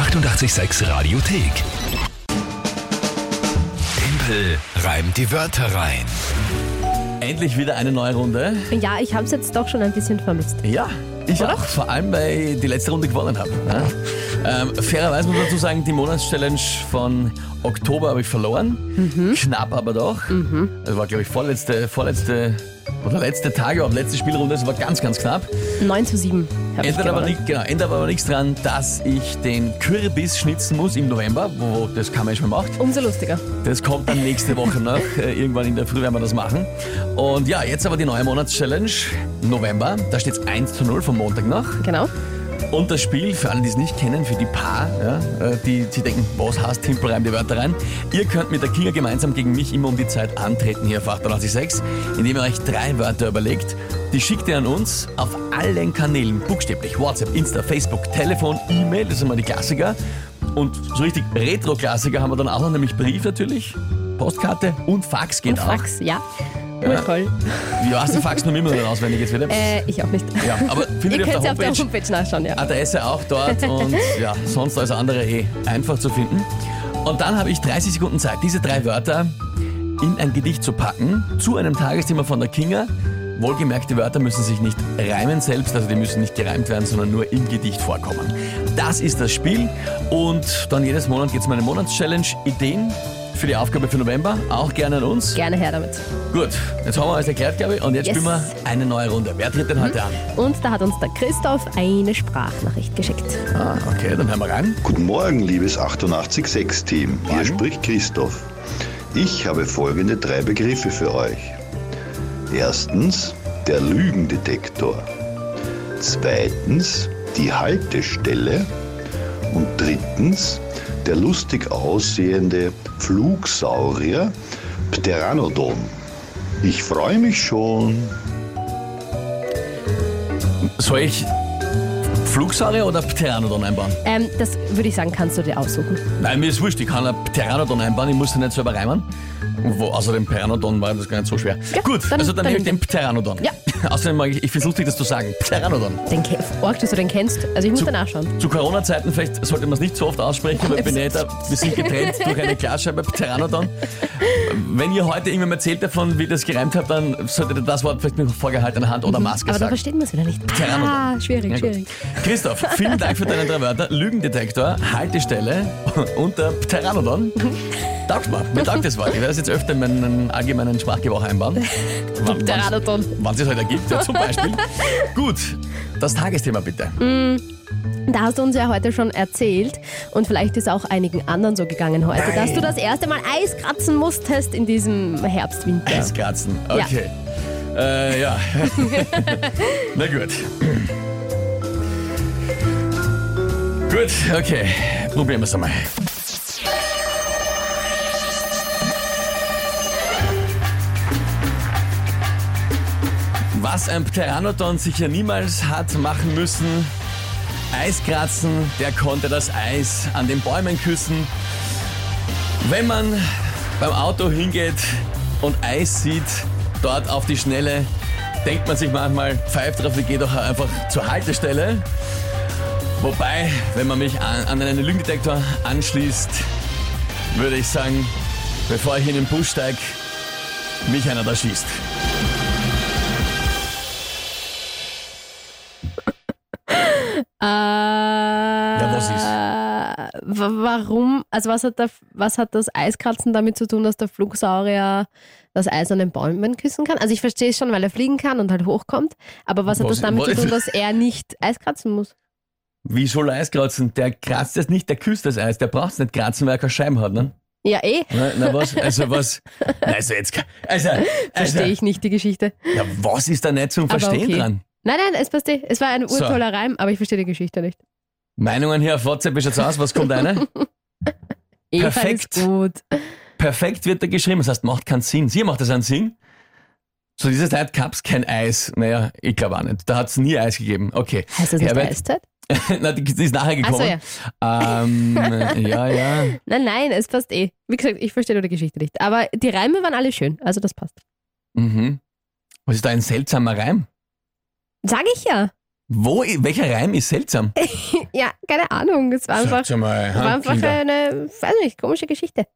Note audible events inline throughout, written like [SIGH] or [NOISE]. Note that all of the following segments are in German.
886 Radiothek. Tempel reimt die Wörter rein. Endlich wieder eine neue Runde. Ja, ich habe es jetzt doch schon ein bisschen vermisst. Ja, ich Oder? auch. Vor allem, weil ich die letzte Runde gewonnen habe. Ja? Ähm, fairerweise muss man dazu sagen, die Monatschallenge von Oktober habe ich verloren. Knapp aber doch. Das war, glaube ich, vorletzte, vorletzte oder letzte Tage, aber letzte Spielrunde. Es war ganz, ganz knapp. 9 zu 7 habe ich Ändert aber, nicht, genau, ändert aber nichts dran, dass ich den Kürbis schnitzen muss im November. Wo, das kann man schon gemacht. Umso lustiger. Das kommt dann nächste Woche [LAUGHS] noch. Äh, Irgendwann in der Früh werden wir das machen. Und ja, jetzt aber die neue Monatschallenge. November. Da steht es 1 zu 0 vom Montag noch. Genau. Und das Spiel, für alle, die es nicht kennen, für die Paar, ja, äh, die, die denken, was heißt Timpelreim die Wörter rein? Ihr könnt mit der Kinga gemeinsam gegen mich immer um die Zeit antreten hier auf 886, indem ihr euch drei Wörter überlegt. Die schickt ihr an uns auf allen Kanälen, buchstäblich WhatsApp, Insta, Facebook, Telefon, E-Mail, das sind mal die Klassiker. Und so richtig Retro-Klassiker haben wir dann auch noch, nämlich Brief natürlich, Postkarte und Fax geht Und Fax, ja. Ja. Urtoll. auch. Wie heißt die Fax nur immer noch auswendig jetzt wieder? Äh, ich auch nicht. Ja, aber [LAUGHS] findet Ihr ihr auf sie der auf der Homepage. Nachschauen, ja. Adresse auch dort und ja, sonst alles andere eh einfach zu finden. Und dann habe ich 30 Sekunden Zeit, diese drei Wörter in ein Gedicht zu packen, zu einem Tagesthema von der Kinga. Wohlgemerkt, die Wörter müssen sich nicht reimen selbst, also die müssen nicht gereimt werden, sondern nur im Gedicht vorkommen. Das ist das Spiel und dann jedes Monat geht es meine Monatschallenge. Ideen für die Aufgabe für November, auch gerne an uns. Gerne her damit. Gut, jetzt haben wir alles erklärt, glaube ich, und jetzt Yes. spielen wir eine neue Runde. Wer tritt denn heute an? Und da hat uns der Christoph eine Sprachnachricht geschickt. Ah, okay, dann hören wir rein. Guten Morgen, liebes 886-Team. Hier spricht Christoph. Ich habe folgende drei Begriffe für euch. Erstens der Lügendetektor. Zweitens die Haltestelle. Und drittens der lustig aussehende Flugsaurier Pteranodon. Ich freue mich schon. Soll ich Flugsaurier oder Pteranodon einbauen? Ähm, das würde ich sagen, kannst du dir aussuchen. Nein, mir ist wurscht, ich kann ein Pteranodon einbauen, ich muss den nicht selber reimen. Wo, außerdem Pteranodon war das gar nicht so schwer. Ja, Gut, dann- also dann dann nehme ich den Pteranodon. Ja. [LAUGHS] Außerdem mag ich, ich finde es lustig, das zu sagen. Pteranodon. Den Ke- Org, dass du den kennst. Also ich muss Zu- da nachschauen. Zu Corona-Zeiten vielleicht sollte man es nicht so oft aussprechen, weil [LAUGHS] nicht, wir sind getrennt durch eine Glasscheibe Pteranodon. Wenn ihr heute irgendwann erzählt davon, wie ihr das gereimt habt, dann solltet ihr das Wort vielleicht mit vorgehaltener Hand oder Maske Aber dann sagen. versteht man es wieder nicht. Pteranodon. Ah, schwierig, Ja, gut. schwierig. Christoph, vielen Dank für deine drei Wörter. Lügendetektor, Haltestelle [LAUGHS] und der Pteranodon. Taugt mir. Mir taugt das Wort. Ich werde das jetzt öfter in meinen allgemeinen Sprachgebrauch einbauen. [LAUGHS] Wann- Pteranodon. Wann es es halt ergibt, ja, zum Beispiel. [LAUGHS] Gut, das Tagesthema bitte. Da hast du uns ja heute schon erzählt und vielleicht ist auch einigen anderen so gegangen heute, Nein. dass du das erste Mal Eis kratzen musstest in diesem Herbst, Winter. Eiskratzen. Okay. Äh, ja. [LAUGHS] Na gut. Gut, okay. Probieren wir es einmal. Was ein Pteranodon sicher niemals hat machen müssen, Eiskratzen, der konnte das Eis an den Bäumen küssen. Wenn man beim Auto hingeht und Eis sieht, dort auf die Schnelle, denkt man sich manchmal, pfeift drauf, ich gehe doch einfach zur Haltestelle. Wobei, wenn man mich an, an einen Lügendetektor anschließt, würde ich sagen, bevor ich in den Bus steige, mich einer da schießt. Äh, ja, was ist? Warum, also was hat, der, was hat das Eiskratzen damit zu tun, dass der Flugsaurier das Eis an den Bäumen küssen kann? Also ich verstehe es schon, weil er fliegen kann und halt hochkommt, aber was hat Was- das damit was- zu tun, [LAUGHS] dass er nicht Eis kratzen muss? Wie soll er Eis kratzen? Der kratzt es nicht, der küsst das Eis. Der braucht es nicht kratzen, weil er keine Scheiben hat, ne? Ja, eh, Na, na was? Also was? [LAUGHS] Also jetzt, also, also, verstehe ich nicht die Geschichte. Ja, was ist da nicht zum Verstehen okay. dran? Nein, nein, es passt eh. Es war ein So. urtoller Reim, aber ich verstehe die Geschichte nicht. Meinungen hier auf WhatsApp, wie schaut's aus? Was kommt eine? [LAUGHS] Perfekt. ist gut. Perfekt wird da geschrieben, das heißt, macht keinen Sinn. Sie macht das einen Sinn. Zu dieser Zeit gab's kein Eis. Naja, ich glaube auch nicht. Da hat's nie Eis gegeben. Okay. Heißt das nicht Herbert? Eiszeit? [LAUGHS] Na, die, ist nachher Ach so, gekommen. ja. Ähm, ja, ja. [LAUGHS] Nein, nein, es passt eh. Wie gesagt, ich verstehe nur die Geschichte nicht. Aber die Reime waren alle schön, also das passt. Mhm. Was ist da ein seltsamer Reim? Sag ich ja. Wo, welcher Reim ist seltsam? [LAUGHS] Ja, keine Ahnung. Es war einfach, einmal, war einfach eine, weiß nicht, komische Geschichte.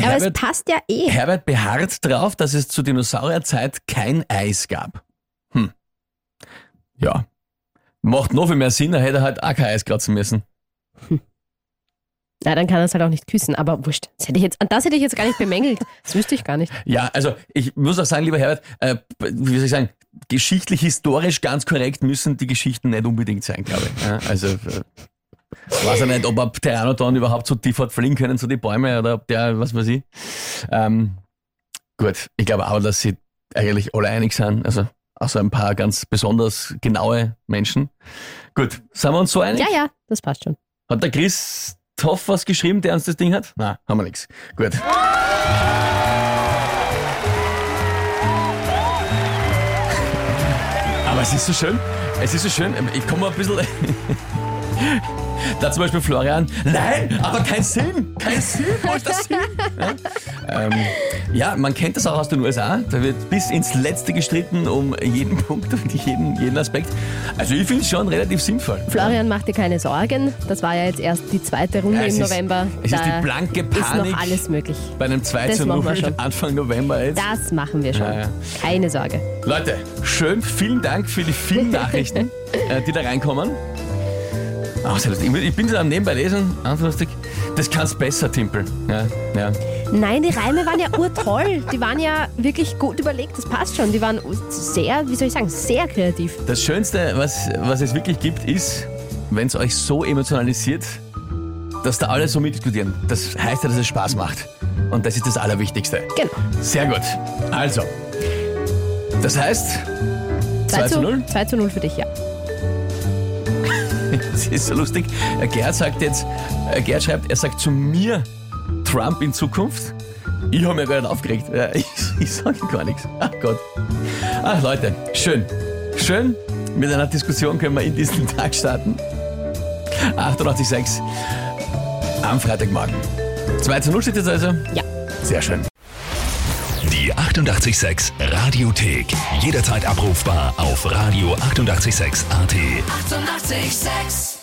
Aber es Herbert, passt ja eh. Herbert beharrt darauf, dass es zu Dinosaurierzeit kein Eis gab. Hm. Ja. Macht noch viel mehr Sinn, da hätte er halt auch kein Eis kratzen müssen. Ja, dann kann er es halt auch nicht küssen, aber wurscht. Das hätte ich jetzt, das hätte ich jetzt gar nicht bemängelt. Das wüsste ich gar nicht. Ja, also ich muss auch sagen, lieber Herbert, äh, wie soll ich sagen, geschichtlich, historisch ganz korrekt müssen die Geschichten nicht unbedingt sein, glaube ich. Ja, also äh, weiß ich nicht, ob ein Pteranodon überhaupt so tief hat fliegen können zu die Bäume oder ob der, was weiß ich. Ähm, gut, ich glaube auch, dass sie eigentlich alle einig sind, also außer ein paar ganz besonders genaue Menschen. Gut, sind wir uns so einig? Ja, ja, das passt schon. Hat der Christoph was geschrieben, der uns das Ding hat? Nein, haben wir nichts. Gut. Aber es ist so schön. Es ist so schön. Ich komme mal ein bisschen. [LAUGHS] Da zum Beispiel Florian, nein, aber kein Sinn, kein Sinn, wo ist das Sinn? Ja, ähm, ja, man kennt das auch aus den USA, da wird bis ins Letzte gestritten um jeden [LAUGHS] Punkt und jeden, jeden Aspekt. Also ich finde es schon relativ sinnvoll. Florian, mach dir keine Sorgen. Das war ja jetzt erst die zweite Runde Ja, im ist- November. es ist da die blanke ist Panik. noch alles möglich. Bei einem 2 Das zu machen wir 0 schon. Anfang November jetzt. Das machen wir schon. Ja. Keine Sorge. Leute, schön, vielen Dank für die vielen Nachrichten, [LAUGHS] äh, die da reinkommen. Lustig. ich bin so am Nebenbei lesen, lustig. Das kannst besser, Timpel. Ja, ja. Nein, die Reime waren ja urtoll. Die waren ja wirklich gut überlegt. Das passt schon. Die waren sehr, wie soll ich sagen, sehr kreativ. Das Schönste, was, was es wirklich gibt, ist, wenn es euch so emotionalisiert, dass da alle so mitdiskutieren. Das heißt ja, dass es Spaß macht. Und das ist das Allerwichtigste. Genau. Sehr gut. Also, das heißt, 2 zu 0. 2 zu 0 für dich, ja. [LAUGHS] Das ist so lustig. Äh, Gerd sagt jetzt, äh, Gerd schreibt, er sagt zu mir Trump in Zukunft. Ich habe mir gar nicht aufgeregt. [LAUGHS] Ich ich sage gar nichts. Ach Gott. Ach Leute, schön. Schön. Mit einer Diskussion können wir in diesen [LAUGHS] Tag starten. 88,6 am Freitagmorgen. 2 zu 0 steht jetzt also. Ja. Sehr schön. Die 886 Radiothek. Jederzeit abrufbar auf radio886.at. 886! 886